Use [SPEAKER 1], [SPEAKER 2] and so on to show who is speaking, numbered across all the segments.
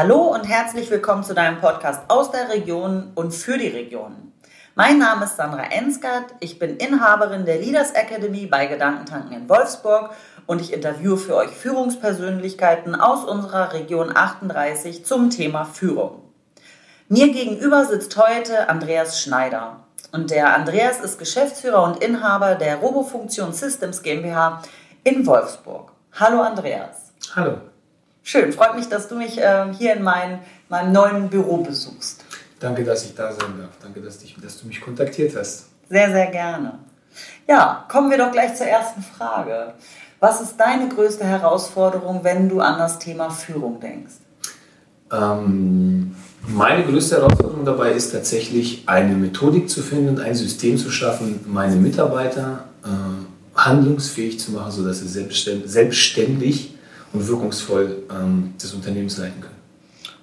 [SPEAKER 1] Hallo und herzlich willkommen zu deinem Podcast aus der Region und für die Region. Mein Name ist Sandra Ensgard, ich bin Inhaberin der Leaders Academy bei Gedankentanken in Wolfsburg und ich interviewe für euch Führungspersönlichkeiten aus unserer Region 38 zum Thema Führung. Mir gegenüber sitzt heute Andreas Schneider. Und der Andreas ist Geschäftsführer und Inhaber der Robofunktion Systems GmbH in Wolfsburg. Hallo Andreas.
[SPEAKER 2] Hallo.
[SPEAKER 1] Schön, freut mich, dass du mich äh, hier in mein, meinem neuen Büro besuchst.
[SPEAKER 2] Danke, dass ich da sein darf. Danke, dass, dich, dass du mich kontaktiert hast.
[SPEAKER 1] Sehr, sehr gerne. Ja, kommen wir doch gleich zur ersten Frage. Was ist deine größte Herausforderung, wenn du an das Thema Führung denkst?
[SPEAKER 2] Ähm, meine größte Herausforderung dabei ist tatsächlich, eine Methodik zu finden und ein System zu schaffen, meine Mitarbeiter äh, handlungsfähig zu machen, sodass sie selbstständig und wirkungsvoll ähm, des Unternehmens leiten können.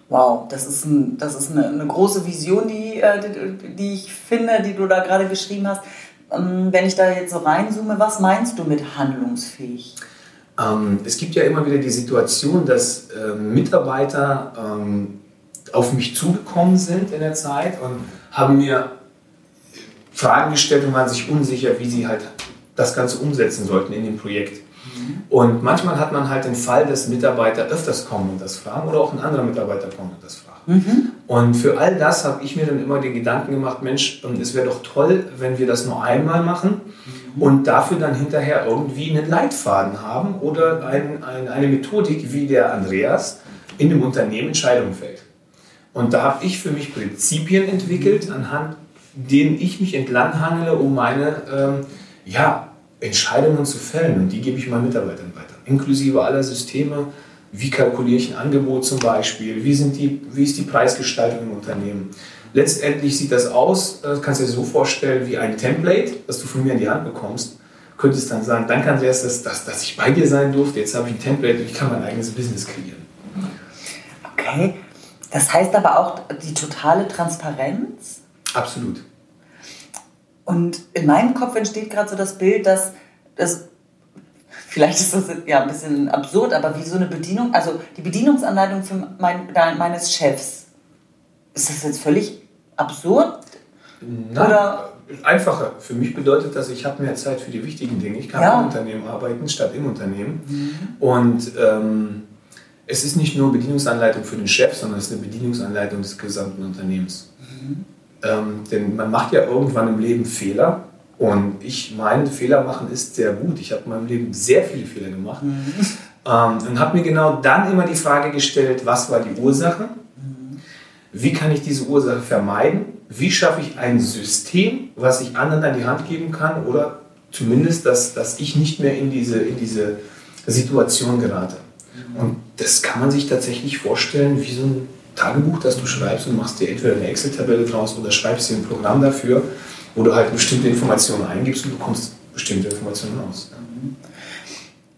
[SPEAKER 1] Wow, das ist, ein, das ist eine, eine große Vision, die, äh, die, die, ich finde, die du da gerade geschrieben hast. Ähm, wenn ich da jetzt so reinzoome, was meinst du mit handlungsfähig?
[SPEAKER 2] Ähm, es gibt ja immer wieder die Situation, dass äh, Mitarbeiter ähm, auf mich zugekommen sind in der Zeit und haben mir Fragen gestellt und waren sich unsicher, wie sie halt das Ganze umsetzen sollten in dem Projekt. Mhm. Und manchmal hat man halt den Fall, dass Mitarbeiter öfters kommen und das fragen oder auch ein anderer Mitarbeiter kommt und das fragt. Mhm. Und für all das habe ich mir dann immer den Gedanken gemacht, Mensch, es wäre doch toll, wenn wir das nur einmal machen mhm. und dafür dann hinterher irgendwie einen Leitfaden haben oder ein, ein, eine Methodik, wie der Andreas in dem Unternehmen Entscheidungen fällt. Und da habe ich für mich Prinzipien entwickelt, anhand denen ich mich entlanghangle, um meine ähm, ja, Entscheidungen zu fällen. Und die gebe ich meinen Mitarbeitern weiter, inklusive aller Systeme. Wie kalkuliere ich ein Angebot zum Beispiel? Wie, sind die, wie ist die Preisgestaltung im Unternehmen? Letztendlich sieht das aus, das äh, kannst du dir so vorstellen, wie ein Template, das du von mir in die Hand bekommst. Könntest dann sagen, danke Andreas, dass, dass, dass ich bei dir sein durfte. Jetzt habe ich ein Template und ich kann mein eigenes Business kreieren.
[SPEAKER 1] Okay, das heißt aber auch die totale Transparenz?
[SPEAKER 2] Absolut.
[SPEAKER 1] Und in meinem Kopf entsteht gerade so das Bild, dass das vielleicht ist das ja ein bisschen absurd, aber wie so eine Bedienung, also die Bedienungsanleitung für mein, meines Chefs, ist das jetzt völlig absurd?
[SPEAKER 2] Nein, Oder? einfacher. Für mich bedeutet das, ich habe mehr Zeit für die wichtigen Dinge. Ich kann ja. im Unternehmen arbeiten statt im Unternehmen. Mhm. Und ähm, es ist nicht nur Bedienungsanleitung für den Chef, sondern es ist eine Bedienungsanleitung des gesamten Unternehmens. Mhm. Ähm, denn man macht ja irgendwann im Leben Fehler. Und ich meine, Fehler machen ist sehr gut. Ich habe in meinem Leben sehr viele Fehler gemacht. Mhm. Ähm, und habe mir genau dann immer die Frage gestellt, was war die Ursache? Mhm. Wie kann ich diese Ursache vermeiden? Wie schaffe ich ein System, was ich anderen an die Hand geben kann? Oder zumindest, dass, dass ich nicht mehr in diese, in diese Situation gerate. Und das kann man sich tatsächlich vorstellen wie so ein Tagebuch, das du schreibst und machst dir entweder eine Excel-Tabelle draus oder schreibst dir ein Programm dafür, wo du halt bestimmte Informationen eingibst und bekommst bestimmte Informationen raus.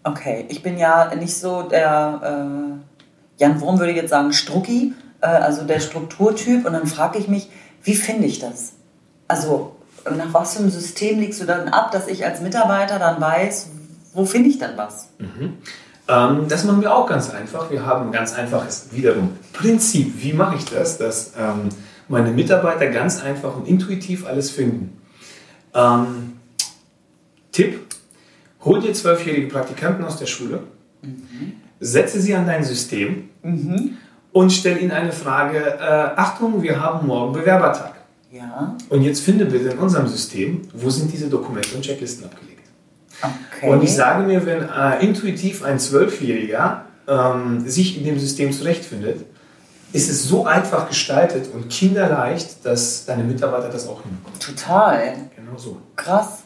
[SPEAKER 1] Okay, ich bin ja nicht so der, äh, Jan Wurm würde jetzt sagen Strucki, äh, also der Strukturtyp und dann frage ich mich, wie finde ich das? Also nach was für einem System legst du dann ab, dass ich als Mitarbeiter dann weiß, wo finde ich dann was?
[SPEAKER 2] Mhm. Ähm, das machen wir auch ganz einfach. Wir haben ein ganz einfaches wiederum Prinzip. Wie mache ich das, dass ähm, meine Mitarbeiter ganz einfach und intuitiv alles finden? Ähm, Tipp: Hol dir zwölfjährige Praktikanten aus der Schule, mhm. setze sie an dein System mhm. und stell ihnen eine Frage: äh, Achtung, wir haben morgen Bewerbertag. Ja. Und jetzt finde bitte in unserem System, wo sind diese Dokumente und Checklisten abgelegt? Okay. Und ich sage mir, wenn äh, intuitiv ein Zwölfjähriger ähm, sich in dem System zurechtfindet, ist es so einfach gestaltet und kinderleicht, dass deine Mitarbeiter das auch hinbekommen.
[SPEAKER 1] Total.
[SPEAKER 2] Genau so.
[SPEAKER 1] Krass.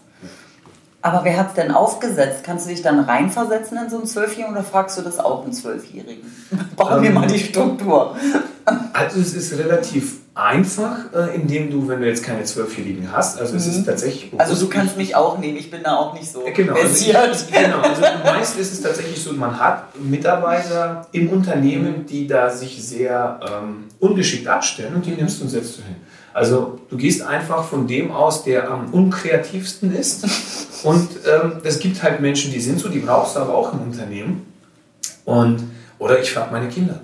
[SPEAKER 1] Aber wer hat es denn aufgesetzt? Kannst du dich dann reinversetzen in so einen Zwölfjährigen oder fragst du das auch einen Zwölfjährigen? Bauen ähm, wir mal die Struktur.
[SPEAKER 2] Also es ist relativ einfach, äh, indem du, wenn du jetzt keine Zwölfjährigen hast, also es ist mhm. tatsächlich...
[SPEAKER 1] Also du kannst mich auch nehmen, ich bin da auch nicht so
[SPEAKER 2] genau, also ich, genau, also meist ist es tatsächlich so, man hat Mitarbeiter im Unternehmen, die da sich sehr ähm, ungeschickt abstellen und die nimmst du und setzt du hin. Also du gehst einfach von dem aus, der am unkreativsten ist und ähm, es gibt halt Menschen, die sind so, die brauchst du aber auch im Unternehmen und oder ich frage meine Kinder.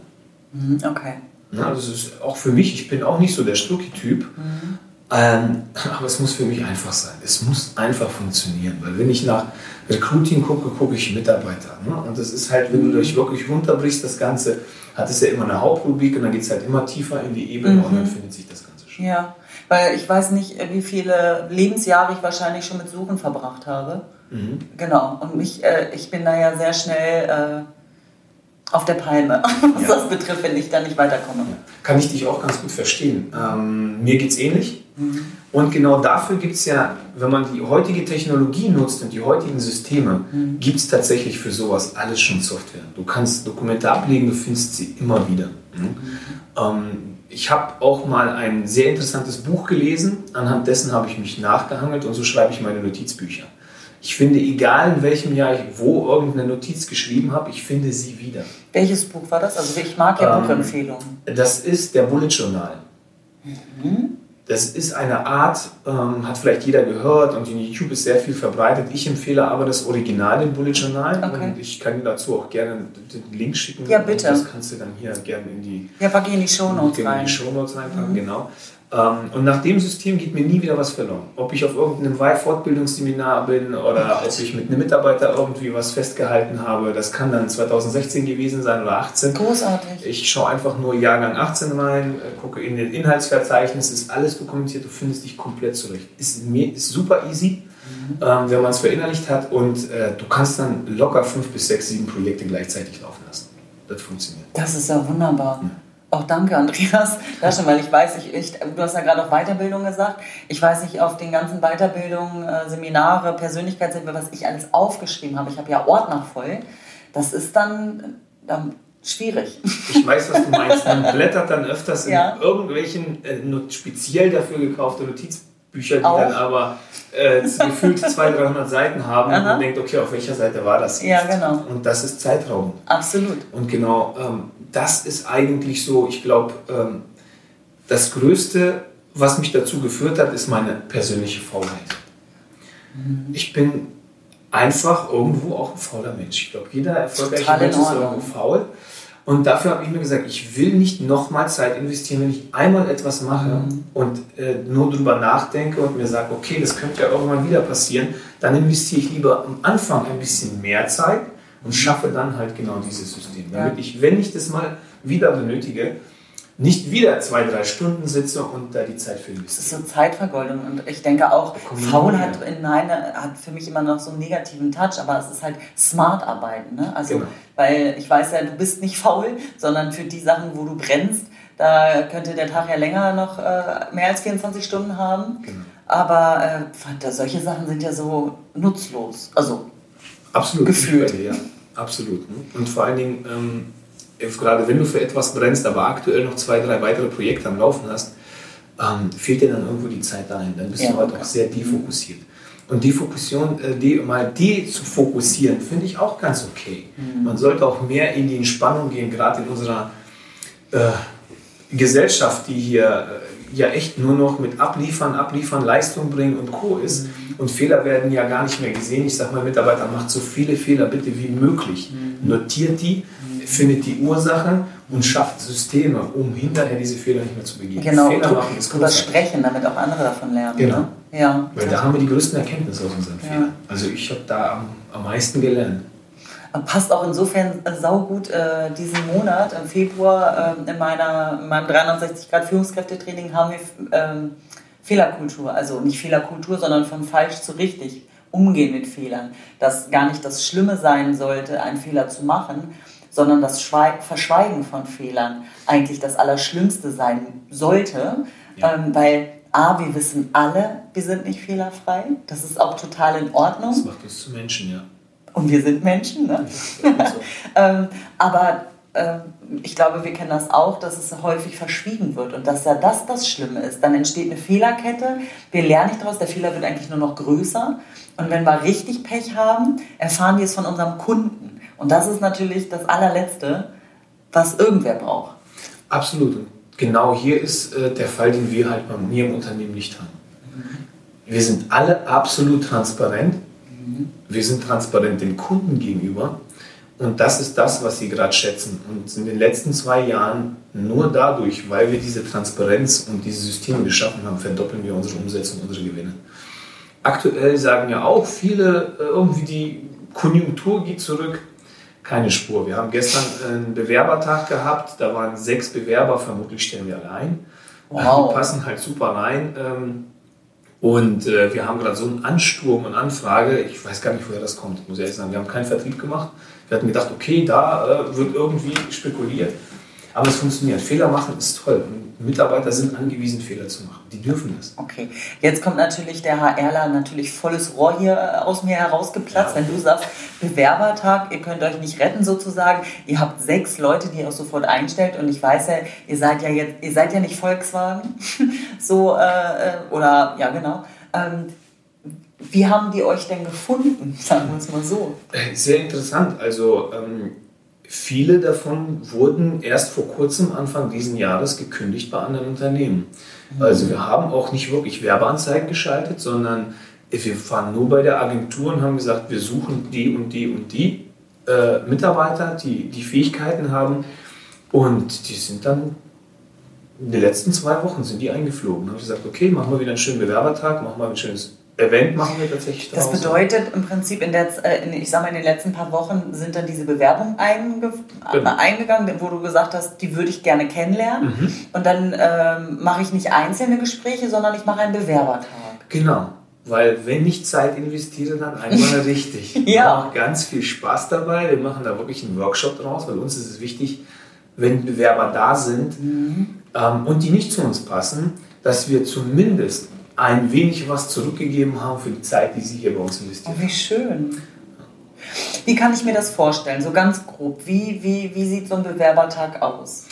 [SPEAKER 1] Mhm, okay.
[SPEAKER 2] Ja, das ist auch für mich, ich bin auch nicht so der Stucki-Typ, mhm. ähm, aber es muss für mich einfach sein. Es muss einfach funktionieren, weil wenn ich nach Recruiting gucke, gucke ich Mitarbeiter. Ne? Und das ist halt, wenn du dich wirklich runterbrichst, das Ganze, hat es ja immer eine Hauptrubrik und dann geht es halt immer tiefer in die Ebene mhm. und dann findet sich das Ganze schon.
[SPEAKER 1] Ja, weil ich weiß nicht, wie viele Lebensjahre ich wahrscheinlich schon mit Suchen verbracht habe. Mhm. Genau, und mich, äh, ich bin da ja sehr schnell äh, auf der Palme, was ja. das betrifft, wenn ich da nicht weiterkomme.
[SPEAKER 2] Kann ich dich auch ganz gut verstehen. Ähm, mir geht es ähnlich. Mhm. Und genau dafür gibt es ja, wenn man die heutige Technologie nutzt und die heutigen Systeme, mhm. gibt es tatsächlich für sowas alles schon Software. Du kannst Dokumente ablegen, du findest sie immer wieder. Mhm. Ähm, ich habe auch mal ein sehr interessantes Buch gelesen, anhand dessen habe ich mich nachgehangelt und so schreibe ich meine Notizbücher. Ich finde, egal in welchem Jahr ich wo irgendeine Notiz geschrieben habe, ich finde sie wieder.
[SPEAKER 1] Welches Buch war das? Also ich mag ja ähm, Buchempfehlungen.
[SPEAKER 2] Das ist der Bullet Journal. Mhm. Das ist eine Art, ähm, hat vielleicht jeder gehört und in YouTube ist sehr viel verbreitet. Ich empfehle aber das Original, den Bullet Journal. Okay. Und ich kann dir dazu auch gerne den Link schicken.
[SPEAKER 1] Ja, bitte.
[SPEAKER 2] Das kannst du dann hier gerne in die,
[SPEAKER 1] ja, in die Show Notes
[SPEAKER 2] rein. In die Show Notes reinpacken, mhm. genau. Ähm, und nach dem System geht mir nie wieder was verloren. Ob ich auf irgendeinem Fortbildungsseminar bin oder ob ich mit einem Mitarbeiter irgendwie was festgehalten habe, das kann dann 2016 gewesen sein oder 18.
[SPEAKER 1] Großartig.
[SPEAKER 2] Ich schaue einfach nur Jahrgang 18 rein, äh, gucke in den Inhaltsverzeichnis, ist alles dokumentiert, du findest dich komplett zurecht. Ist, ist super easy. Mhm. Ähm, wenn man es verinnerlicht hat und äh, du kannst dann locker fünf bis sechs, sieben Projekte gleichzeitig laufen lassen. Das funktioniert.
[SPEAKER 1] Das ist ja wunderbar. Ja. Auch danke, Andreas. Das schon, weil ich weiß, ich, ich, du hast ja gerade auch Weiterbildung gesagt. Ich weiß nicht, auf den ganzen Weiterbildungen, äh, Seminare, Persönlichkeitsentwicklung, was ich alles aufgeschrieben habe. Ich habe ja Ordner voll. Das ist dann, dann schwierig.
[SPEAKER 2] Ich weiß, was du meinst. Man blättert dann öfters ja. in irgendwelchen äh, speziell dafür gekaufte Notizbücher, die auch. dann aber äh, gefühlt 200, 300 Seiten haben Aha. und man denkt, okay, auf welcher Seite war das
[SPEAKER 1] jetzt? Ja, genau.
[SPEAKER 2] Und das ist Zeitraum.
[SPEAKER 1] Absolut.
[SPEAKER 2] Und genau, ähm, das ist eigentlich so, ich glaube, ähm, das Größte, was mich dazu geführt hat, ist meine persönliche Faulheit. Mhm. Ich bin einfach irgendwo auch ein fauler Mensch. Ich glaube, jeder erfolgreiche Mensch ist irgendwo faul. Und dafür habe ich mir gesagt, ich will nicht nochmal Zeit investieren, wenn ich einmal etwas mache mhm. und äh, nur drüber nachdenke und mir sage, okay, das könnte ja irgendwann wieder passieren, dann investiere ich lieber am Anfang ein bisschen mehr Zeit und schaffe dann halt genau dieses System, damit ich, wenn ich das mal wieder benötige, nicht wieder zwei, drei Stunden sitze und da die Zeit für
[SPEAKER 1] Das ist so Zeitvergeudung und ich denke auch, faul hat, hat für mich immer noch so einen negativen Touch, aber es ist halt smart arbeiten. Ne? Also, genau. weil ich weiß ja, du bist nicht faul, sondern für die Sachen, wo du brennst, da könnte der Tag ja länger noch äh, mehr als 24 Stunden haben. Genau. Aber äh, solche Sachen sind ja so nutzlos. Also
[SPEAKER 2] Absolut. Gefühlt. Ja, absolut. Ne? Und vor allen Dingen, ähm, gerade wenn du für etwas brennst, aber aktuell noch zwei, drei weitere Projekte am Laufen hast, ähm, fehlt dir dann irgendwo die Zeit dahin. Dann bist ja, du halt okay. auch sehr defokussiert. Und die Fokussierung, äh, die, mal die zu fokussieren, finde ich auch ganz okay. Mhm. Man sollte auch mehr in die Entspannung gehen, gerade in unserer äh, Gesellschaft, die hier äh, ja echt nur noch mit Abliefern, Abliefern, Leistung bringen und Co. ist. Mhm. Und Fehler werden ja gar nicht mehr gesehen. Ich sage mal, Mitarbeiter, macht so viele Fehler bitte wie möglich. Mhm. Notiert die, findet die Ursache und schafft Systeme, um hinterher diese Fehler nicht mehr zu begehen.
[SPEAKER 1] Genau, Fehler machen ist drüber sprechen, damit auch andere davon lernen.
[SPEAKER 2] Genau.
[SPEAKER 1] Ne? Ja,
[SPEAKER 2] Weil da haben wir die größten Erkenntnisse aus unseren ja. Fehlern. Also ich habe da am, am meisten gelernt
[SPEAKER 1] passt auch insofern äh, saugut äh, diesen Monat im Februar äh, in, meiner, in meinem 360 Grad Führungskräftetraining haben wir ähm, Fehlerkultur, also nicht Fehlerkultur, sondern von falsch zu richtig umgehen mit Fehlern. Dass gar nicht das Schlimme sein sollte, einen Fehler zu machen, sondern das Schweig Verschweigen von Fehlern eigentlich das Allerschlimmste sein sollte, ja. ähm, weil A, wir wissen alle, wir sind nicht fehlerfrei. Das ist auch total in Ordnung.
[SPEAKER 2] Das macht uns zu Menschen, ja.
[SPEAKER 1] Und wir sind Menschen, ne? So. ähm, aber ähm, ich glaube, wir kennen das auch, dass es häufig verschwiegen wird und dass ja das das Schlimme ist. Dann entsteht eine Fehlerkette, wir lernen nicht daraus, der Fehler wird eigentlich nur noch größer. Und wenn wir richtig Pech haben, erfahren wir es von unserem Kunden. Und das ist natürlich das allerletzte, was irgendwer braucht.
[SPEAKER 2] Absolut. Genau hier ist äh, der Fall, den wir halt bei mir im Unternehmen nicht haben. Mhm. Wir sind alle absolut transparent. Mhm. Wir sind transparent dem Kunden gegenüber Und das ist das, was sie gerade schätzen. Und in den letzten zwei Jahren, nur dadurch, weil wir diese Transparenz und diese Systeme geschaffen haben, verdoppeln wir unsere Umsätze und unsere Gewinne. Aktuell sagen ja auch viele, äh, irgendwie die Konjunktur geht zurück. Keine Spur. Wir haben gestern einen Bewerbertag gehabt, da waren sechs Bewerber, vermutlich stellen wir allein. Wow. Die passen halt super rein. Ähm, und äh, wir haben gerade so einen Ansturm und Anfrage. Ich weiß gar nicht, woher das kommt, muss ich ehrlich sagen. Wir haben keinen Vertrieb gemacht. Wir hatten gedacht, okay, da äh, wird irgendwie spekuliert. Aber es funktioniert. Fehler machen ist toll. Und Mitarbeiter sind angewiesen, Fehler zu machen. Die dürfen das.
[SPEAKER 1] Okay. Jetzt kommt natürlich der HRler natürlich volles Rohr hier äh, aus mir herausgeplatzt. Ja. Wenn du sagst, Bewerbertag, ihr könnt euch nicht retten sozusagen. Ihr habt sechs Leute, die ihr auch sofort einstellt. Und ich weiß ja, ihr seid ja jetzt, ihr seid ja nicht Volkswagen. so, äh, äh, oder, ja, genau. Ähm, wie haben die euch denn gefunden, sagen wir es mal so?
[SPEAKER 2] Äh, sehr interessant. Also ähm, viele davon wurden erst vor kurzem, Anfang dieses Jahres, gekündigt bei anderen Unternehmen. Mhm. Also wir haben auch nicht wirklich Werbeanzeigen geschaltet, sondern wir waren nur bei der Agentur und haben gesagt, wir suchen die und die und die äh, Mitarbeiter, die die Fähigkeiten haben. Und die sind dann in den letzten zwei Wochen sind die eingeflogen. Da habe ich gesagt, okay, machen wir wieder einen schönen Bewerbertag, machen wir ein schönes Event machen wir tatsächlich
[SPEAKER 1] Das bedeutet im Prinzip, in der, äh, in, ich sag mal, in den letzten paar Wochen sind dann diese Bewerbungen einge genau. eingegangen, wo du gesagt hast, die würde ich gerne kennenlernen. Mhm. Und dann ähm, mache ich nicht einzelne Gespräche, sondern ich mache einen Bewerbertag.
[SPEAKER 2] Genau. Weil wenn ich Zeit investiere, dann einmal richtig. ja. Wir haben auch ganz viel Spaß dabei. Wir machen da wirklich einen Workshop draus, weil uns ist es wichtig, wenn Bewerber da sind mhm. ähm, und die nicht zu uns passen, dass wir zumindest ein wenig was zurückgegeben haben für die Zeit, die Sie hier bei uns investieren.
[SPEAKER 1] Oh, wie schön. Wie kann ich mir das vorstellen, so ganz grob? Wie, wie, wie sieht so ein Bewerbertag aus?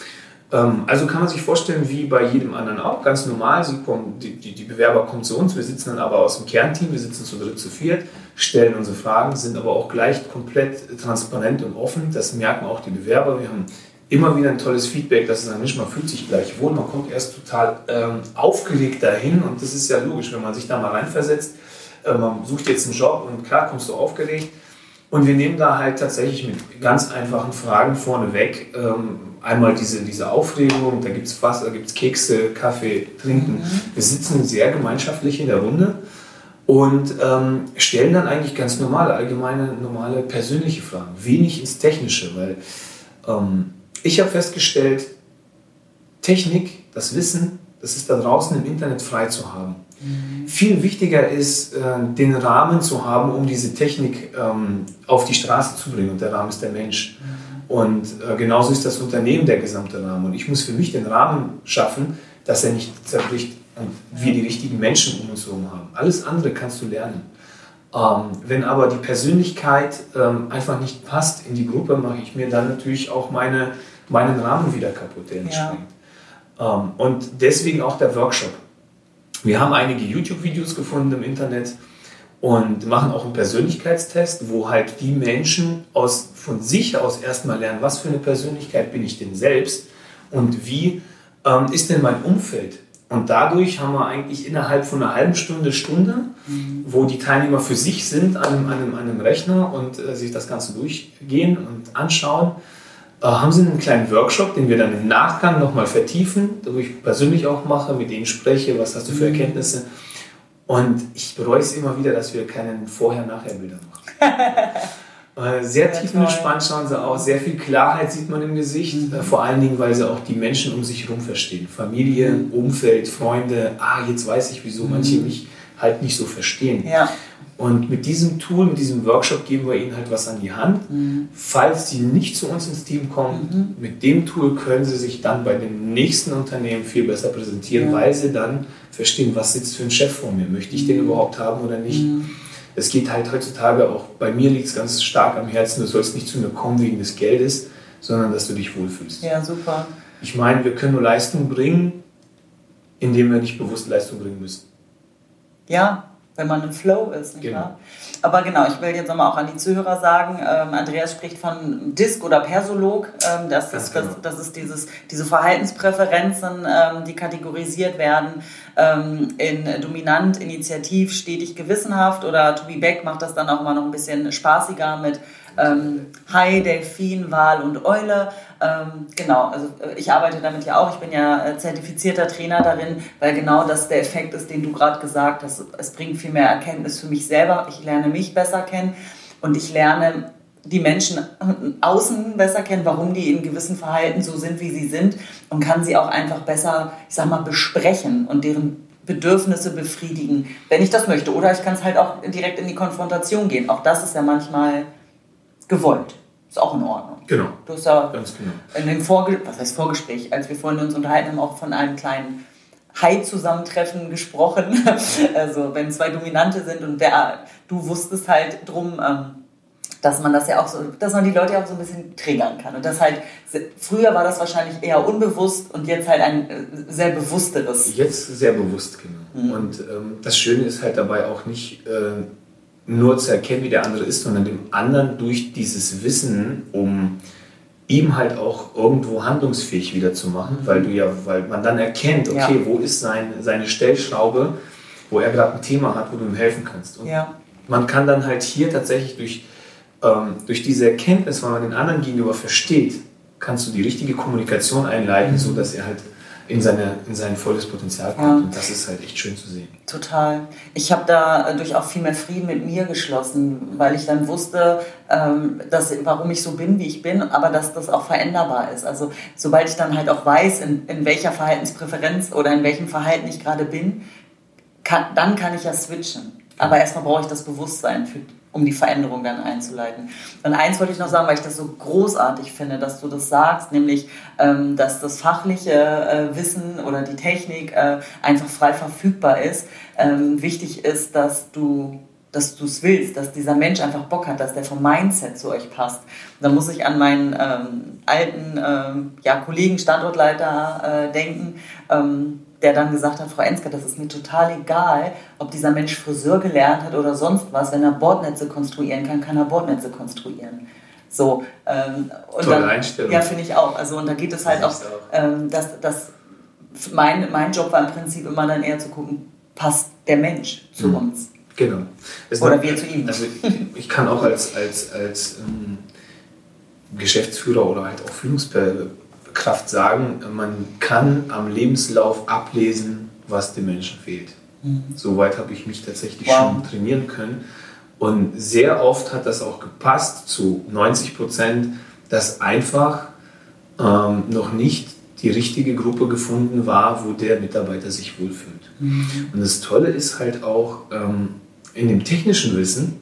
[SPEAKER 2] Ähm, also kann man sich vorstellen, wie bei jedem anderen auch, ganz normal. Sie kommen, die, die, die, Bewerber kommen zu uns, wir sitzen dann aber aus dem Kernteam, wir sitzen zu dritt, zu viert, stellen unsere Fragen, sind aber auch gleich komplett transparent und offen. Das merken auch die Bewerber. Wir haben immer wieder ein tolles Feedback, dass es ein Mensch, man fühlt sich gleich wohl, man kommt erst total ähm, aufgeregt dahin und das ist ja logisch, wenn man sich da mal reinversetzt. Äh, man sucht jetzt einen Job und klar kommst du aufgeregt. Und wir nehmen da halt tatsächlich mit ganz einfachen Fragen vorneweg ähm, einmal diese, diese Aufregung, da gibt es Wasser, da gibt es Kekse, Kaffee, Trinken. Mhm. Wir sitzen sehr gemeinschaftlich in der Runde und ähm, stellen dann eigentlich ganz normale, allgemeine, normale persönliche Fragen, wenig ins Technische, weil ähm, ich habe festgestellt, Technik, das Wissen, das ist da draußen im Internet frei zu haben. Mhm. Viel wichtiger ist, äh, den Rahmen zu haben, um diese Technik ähm, auf die Straße zu bringen. Und der Rahmen ist der Mensch. Mhm. Und äh, genauso ist das Unternehmen der gesamte Rahmen. Und ich muss für mich den Rahmen schaffen, dass er nicht zerbricht und wir die richtigen Menschen um uns herum haben. Alles andere kannst du lernen. Ähm, wenn aber die Persönlichkeit ähm, einfach nicht passt in die Gruppe, mache ich mir dann natürlich auch meine, meinen Rahmen wieder kaputt, der entspringt. Ja. Ähm, und deswegen auch der Workshop. Wir haben einige YouTube-Videos gefunden im Internet und machen auch einen Persönlichkeitstest, wo halt die Menschen aus, von sich aus erstmal lernen, was für eine Persönlichkeit bin ich denn selbst und wie ähm, ist denn mein Umfeld und dadurch haben wir eigentlich innerhalb von einer halben Stunde, Stunde, mhm. wo die Teilnehmer für sich sind an einem, an einem, an einem Rechner und äh, sich das Ganze durchgehen und anschauen, haben sie einen kleinen Workshop, den wir dann im Nachgang nochmal vertiefen, wo ich persönlich auch mache, mit denen spreche, was hast du für mhm. Erkenntnisse. Und ich bereue es immer wieder, dass wir keinen Vorher-Nachher-Bilder machen. Äh, sehr tiefenentspannt schauen sie aus, sehr viel Klarheit sieht man im Gesicht, mhm. Äh, vor allen Dingen, weil sie auch die Menschen um sich herum verstehen. Familie, mhm. Umfeld, Freunde, ah, jetzt weiß ich, wieso mhm. manche mich halt nicht so verstehen. Ja. Und mit diesem Tool, mit diesem Workshop geben wir ihnen halt was an die Hand. Mhm. Falls sie nicht zu uns ins Team kommen, mhm. mit dem Tool können sie sich dann bei dem nächsten Unternehmen viel besser präsentieren, ja. weil sie dann verstehen, was sitzt für ein Chef vor mir, möchte ich den mhm. überhaupt haben oder nicht es geht halt heutzutage auch, bei mir liegt es ganz stark am Herzen, du sollst nicht zu mir kommen wegen des Geldes, sondern dass du dich wohlfühlst.
[SPEAKER 1] Ja, super.
[SPEAKER 2] Ich meine, wir können nur Leistung bringen, indem wir nicht bewusst Leistung bringen müssen.
[SPEAKER 1] Ja, wenn man im Flow ist. Nicht genau. Wahr? Aber genau, ich will jetzt nochmal auch an die Zuhörer sagen, ähm, Andreas spricht von Disk oder Persolog. Ähm, das, ist, genau. das, das, ist dieses, diese Verhaltenspräferenzen, ähm, die kategorisiert werden ähm, in dominant, initiativ, stetig, gewissenhaft. Oder Tobi Beck macht das dann auch mal noch ein bisschen spaßiger mit ähm, Hai, Delfin, Wal und Eule. Ähm, genau, also äh, ich arbeite damit ja auch. Ich bin ja äh, zertifizierter Trainer darin, weil genau das der Effekt ist, den du gerade gesagt hast. Es bringt viel mehr Erkenntnis für mich selber. Ich lerne mich besser kennen und ich lerne die Menschen außen besser kennen, warum die in gewissen Verhalten so sind, wie sie sind und kann sie auch einfach besser, ich sag mal, besprechen und deren Bedürfnisse befriedigen, wenn ich das möchte. Oder ich kann es halt auch direkt in die Konfrontation gehen. Auch das ist ja manchmal gewollt. Ist auch in Ordnung.
[SPEAKER 2] Genau.
[SPEAKER 1] Du hast ja Ganz genau. in dem Vorge was heißt Vorgespräch, als wir vorhin uns unterhalten haben, auch von einem kleinen Hai-Zusammentreffen gesprochen. also wenn zwei Dominante sind und der, du wusstest halt drum, ähm, dass man das ja auch so, dass man die Leute auch so ein bisschen triggern kann. Und das halt, früher war das wahrscheinlich eher unbewusst und jetzt halt ein äh, sehr bewussteres.
[SPEAKER 2] Jetzt sehr bewusst, genau. Mhm. Und ähm, das Schöne ist halt dabei auch nicht äh, nur zu erkennen, wie der andere ist, sondern dem anderen durch dieses Wissen, um ihm halt auch irgendwo handlungsfähig wieder zu machen, weil du ja, weil man dann erkennt, okay, ja. wo ist sein, seine Stellschraube, wo er gerade ein Thema hat, wo du ihm helfen kannst. Und ja. man kann dann halt hier tatsächlich durch ähm, durch diese Erkenntnis, weil man den anderen gegenüber versteht, kannst du die richtige Kommunikation einleiten, mhm. sodass er halt in, seine, in sein volles Potenzial kommt. Ja. Und das ist halt echt schön zu sehen.
[SPEAKER 1] Total. Ich habe dadurch auch viel mehr Frieden mit mir geschlossen, weil ich dann wusste, ähm, dass, warum ich so bin, wie ich bin, aber dass das auch veränderbar ist. Also sobald ich dann halt auch weiß, in, in welcher Verhaltenspräferenz oder in welchem Verhalten ich gerade bin, kann, dann kann ich ja switchen. Aber erstmal brauche ich das Bewusstsein für um die Veränderung dann einzuleiten. Und eins wollte ich noch sagen, weil ich das so großartig finde, dass du das sagst, nämlich, ähm, dass das fachliche äh, Wissen oder die Technik äh, einfach frei verfügbar ist. Ähm, wichtig ist, dass du dass du es willst, dass dieser Mensch einfach Bock hat, dass der vom Mindset zu euch passt. Da muss ich an meinen ähm, alten ähm, ja, Kollegen, Standortleiter äh, denken, ähm, der dann gesagt hat, Frau Ensker, das ist mir total egal, ob dieser Mensch Friseur gelernt hat oder sonst was. Wenn er Bordnetze konstruieren kann, kann er Bordnetze konstruieren. So, ähm, und
[SPEAKER 2] Tolle
[SPEAKER 1] dann,
[SPEAKER 2] Einstellung.
[SPEAKER 1] Ja, finde ich auch. Also, und da geht es halt auch, auch. Ähm, dass, dass mein, mein Job war im Prinzip immer dann eher zu gucken, passt der Mensch zu mhm. uns.
[SPEAKER 2] Genau.
[SPEAKER 1] Es oder wir zu ihm.
[SPEAKER 2] Also ich, ich kann auch als, als, als ähm, Geschäftsführer oder halt auch Führungsperson Kraft sagen, man kann am Lebenslauf ablesen, was dem Menschen fehlt. Mhm. Soweit habe ich mich tatsächlich wow. schon trainieren können. Und sehr oft hat das auch gepasst zu 90 Prozent, dass einfach ähm, noch nicht die richtige Gruppe gefunden war, wo der Mitarbeiter sich wohlfühlt. Mhm. Und das Tolle ist halt auch ähm, in dem technischen Wissen,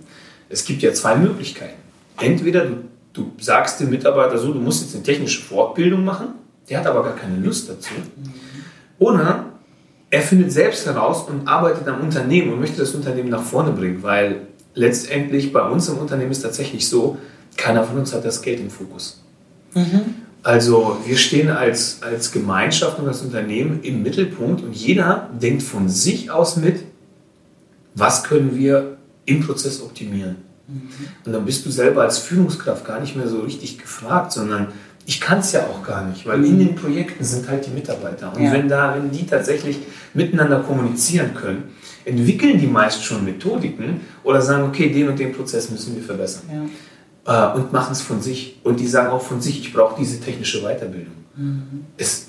[SPEAKER 2] es gibt ja zwei Möglichkeiten. Entweder du Du sagst dem Mitarbeiter so, du musst jetzt eine technische Fortbildung machen, der hat aber gar keine Lust dazu. Oder er findet selbst heraus und arbeitet am Unternehmen und möchte das Unternehmen nach vorne bringen, weil letztendlich bei uns im Unternehmen ist tatsächlich so, keiner von uns hat das Geld im Fokus. Mhm. Also wir stehen als, als Gemeinschaft und als Unternehmen im Mittelpunkt und jeder denkt von sich aus mit, was können wir im Prozess optimieren. Und dann bist du selber als Führungskraft gar nicht mehr so richtig gefragt, sondern ich kann es ja auch gar nicht, weil in den Projekten sind halt die Mitarbeiter. Und ja. wenn, da, wenn die tatsächlich miteinander kommunizieren können, entwickeln die meist schon Methodiken oder sagen, okay, den und den Prozess müssen wir verbessern. Ja. Äh, und machen es von sich. Und die sagen auch von sich, ich brauche diese technische Weiterbildung. Mhm. Es,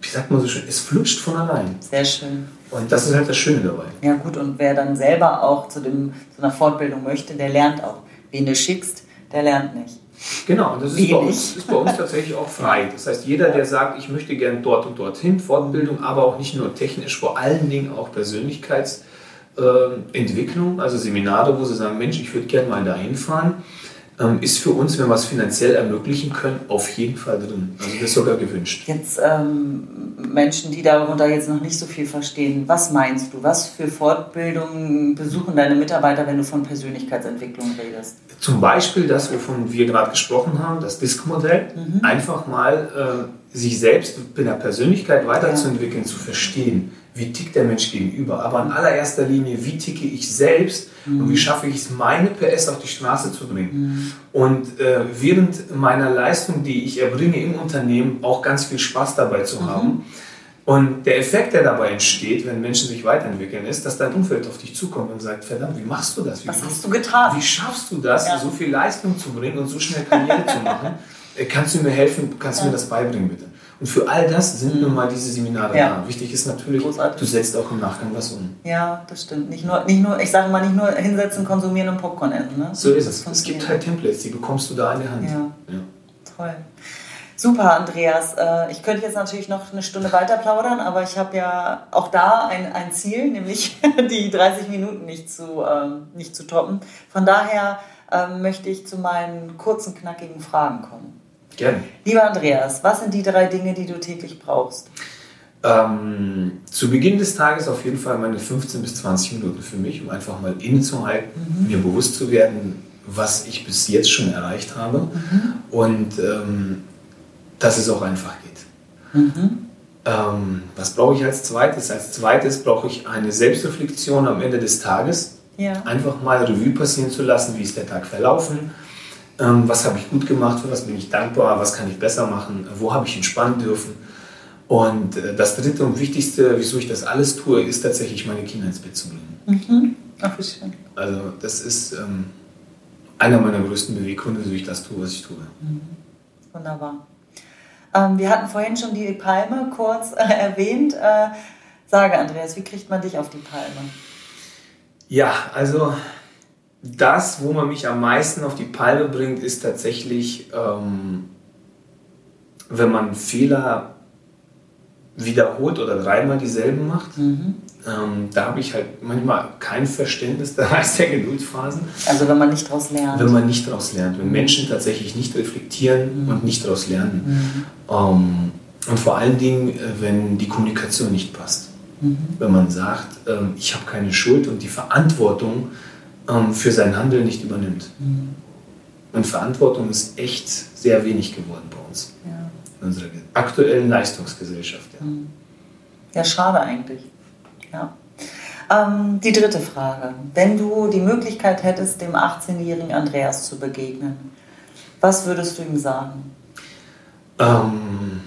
[SPEAKER 2] wie sagt man so schön, es flutscht von allein.
[SPEAKER 1] Sehr schön.
[SPEAKER 2] Und das ist halt das Schöne dabei.
[SPEAKER 1] Ja gut, und wer dann selber auch zu, dem, zu einer Fortbildung möchte, der lernt auch. Wen du schickst, der lernt nicht.
[SPEAKER 2] Genau, und das ist bei, uns, ist bei, uns, tatsächlich auch frei. Das heißt, jeder, der sagt, ich möchte gerne dort und dorthin, Fortbildung, aber auch nicht nur technisch, vor allen Dingen auch Persönlichkeitsentwicklung, äh, also Seminare, wo sie sagen, Mensch, ich würde gerne mal dahin fahren ähm, ist für uns, wenn wir es finanziell ermöglichen können, auf jeden Fall drin. Also das ist sogar gewünscht.
[SPEAKER 1] Jetzt ähm, Menschen, die darunter jetzt noch nicht so viel verstehen, was meinst du? Was für Fortbildungen besuchen deine Mitarbeiter, wenn du von Persönlichkeitsentwicklung redest?
[SPEAKER 2] Zum Beispiel das, wovon wir gerade gesprochen haben, das Disk-Modell. Mhm. Einfach mal äh, sich selbst in der Persönlichkeit weiterzuentwickeln, ja. zu verstehen wie tickt der Mensch gegenüber, aber in allererster Linie, wie ticke ich selbst mhm. und wie mhm. schaffe ich es, meine PS auf die Straße zu bringen. Mhm. Und äh, während meiner Leistung, die ich erbringe im Unternehmen, auch ganz viel Spaß dabei zu mhm. haben. Und der Effekt, der dabei entsteht, wenn Menschen sich weiterentwickeln, ist, dass dein Umfeld auf dich zukommt und sagt, verdammt, wie machst du das? Wie
[SPEAKER 1] Was hast du getan?
[SPEAKER 2] Wie schaffst du das, ja. so viel Leistung zu bringen und so schnell Karriere zu machen? Äh, kannst du mir helfen? Kannst du mir das beibringen, bitte? Und für all das sind mhm. nun mal diese Seminare ja. da. Wichtig ist natürlich, Großartig. du setzt auch im Nachgang was um.
[SPEAKER 1] Ja, das stimmt. Nicht nur, nicht nur ich sage mal, nicht nur hinsetzen, konsumieren und Popcorn essen. Ne?
[SPEAKER 2] So ist es. Es gibt halt Templates, die bekommst du da in der Hand.
[SPEAKER 1] Ja. ja. Toll. Super, Andreas. Äh, ich könnte jetzt natürlich noch eine Stunde weiter plaudern, aber ich habe ja auch da ein, ein Ziel, nämlich die 30 Minuten nicht zu, ähm, nicht zu toppen. Von daher ähm, möchte ich zu meinen kurzen, knackigen Fragen kommen.
[SPEAKER 2] Gerne.
[SPEAKER 1] Lieber Andreas, was sind die drei Dinge, die du täglich brauchst?
[SPEAKER 2] Ähm, zu Beginn des Tages auf jeden Fall meine 15 bis 20 Minuten für mich, um einfach mal innezuhalten, mhm. mir bewusst zu werden, was ich bis jetzt schon erreicht habe mhm. und ähm, dass es auch einfach geht. Mhm. Ähm, was brauche ich als zweites? Als zweites brauche ich eine Selbstreflexion am Ende des Tages. Ja. Einfach mal Revue passieren zu lassen, wie ist der Tag verlaufen, ähm, was habe ich gut gemacht, für was bin ich dankbar, was kann ich besser machen, wo habe ich entspannen dürfen. Und äh, das dritte und wichtigste, wieso ich das alles tue, ist tatsächlich meine Kinder ins Bett zu bringen.
[SPEAKER 1] Mhm. Ach, wie schön.
[SPEAKER 2] Also das ist ähm, einer meiner größten Beweggründe, wieso ich das tue, was ich tue. Mhm.
[SPEAKER 1] Wunderbar. Ähm, wir hatten vorhin schon die Palme kurz äh, erwähnt. Äh, sage, Andreas, wie kriegt man dich auf die Palme?
[SPEAKER 2] Ja, also das, wo man mich am meisten auf die Palme bringt, ist tatsächlich, ähm, wenn man Fehler wiederholt oder dreimal dieselben macht. Mhm. Ähm, da habe ich halt manchmal kein Verständnis der Rest der Geduldsphasen.
[SPEAKER 1] Also wenn man nicht daraus lernt.
[SPEAKER 2] Wenn man nicht daraus lernt. Wenn. Menschen tatsächlich nicht reflektieren mhm. und nicht daraus lernen. Mhm. Ähm, und vor allen Dingen, äh, wenn die Kommunikation nicht passt. Mhm. Wenn man sagt, ähm, ich habe keine Schuld und die Verantwortung ähm, für sein Handeln nicht übernimmt. Mhm. Und Verantwortung ist echt sehr wenig geworden bei uns. Ja. In unserer aktuellen Leistungsgesellschaft.
[SPEAKER 1] Ja, mhm. ja schade eigentlich. Ja. Ähm, die dritte Frage. Wenn du die Möglichkeit hättest, dem 18-jährigen Andreas zu begegnen, was würdest du ihm sagen?
[SPEAKER 2] Ähm,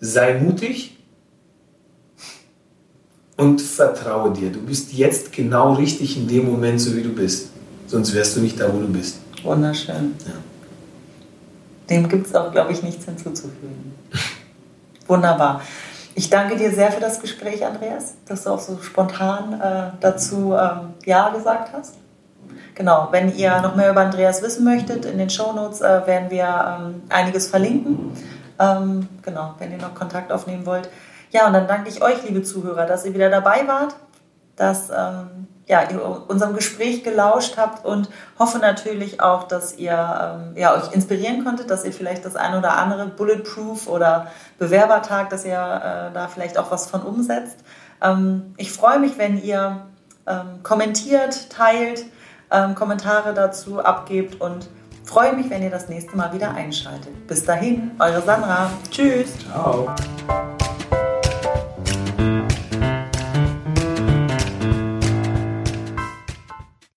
[SPEAKER 2] sei mutig und vertraue dir. Du bist jetzt genau richtig in dem Moment, so wie du bist. Sonst wärst du nicht da, wo du bist.
[SPEAKER 1] Wunderschön. Ja. Dem gibt es auch, glaube ich, nichts hinzuzufügen. Wunderbar. Ich danke dir sehr für das Gespräch, Andreas, dass du auch so spontan äh, dazu ähm, Ja gesagt hast. Genau, wenn ihr noch mehr über Andreas wissen möchtet, in den Shownotes äh, werden wir ähm, einiges verlinken. Ähm, genau, wenn ihr noch Kontakt aufnehmen wollt. Ja, und dann danke ich euch, liebe Zuhörer, dass ihr wieder dabei wart, dass ähm, ja, ihr unserem Gespräch gelauscht habt und hoffe natürlich auch, dass ihr ähm, ja, euch inspirieren konntet, dass ihr vielleicht das ein oder andere Bulletproof oder Bewerbertag, dass ihr äh, da vielleicht auch was von umsetzt. Ähm, ich freue mich, wenn ihr ähm, kommentiert, teilt, ähm, Kommentare dazu abgebt und freue mich, wenn ihr das nächste Mal wieder einschaltet. Bis dahin, eure Sandra. Tschüss.
[SPEAKER 2] Ciao.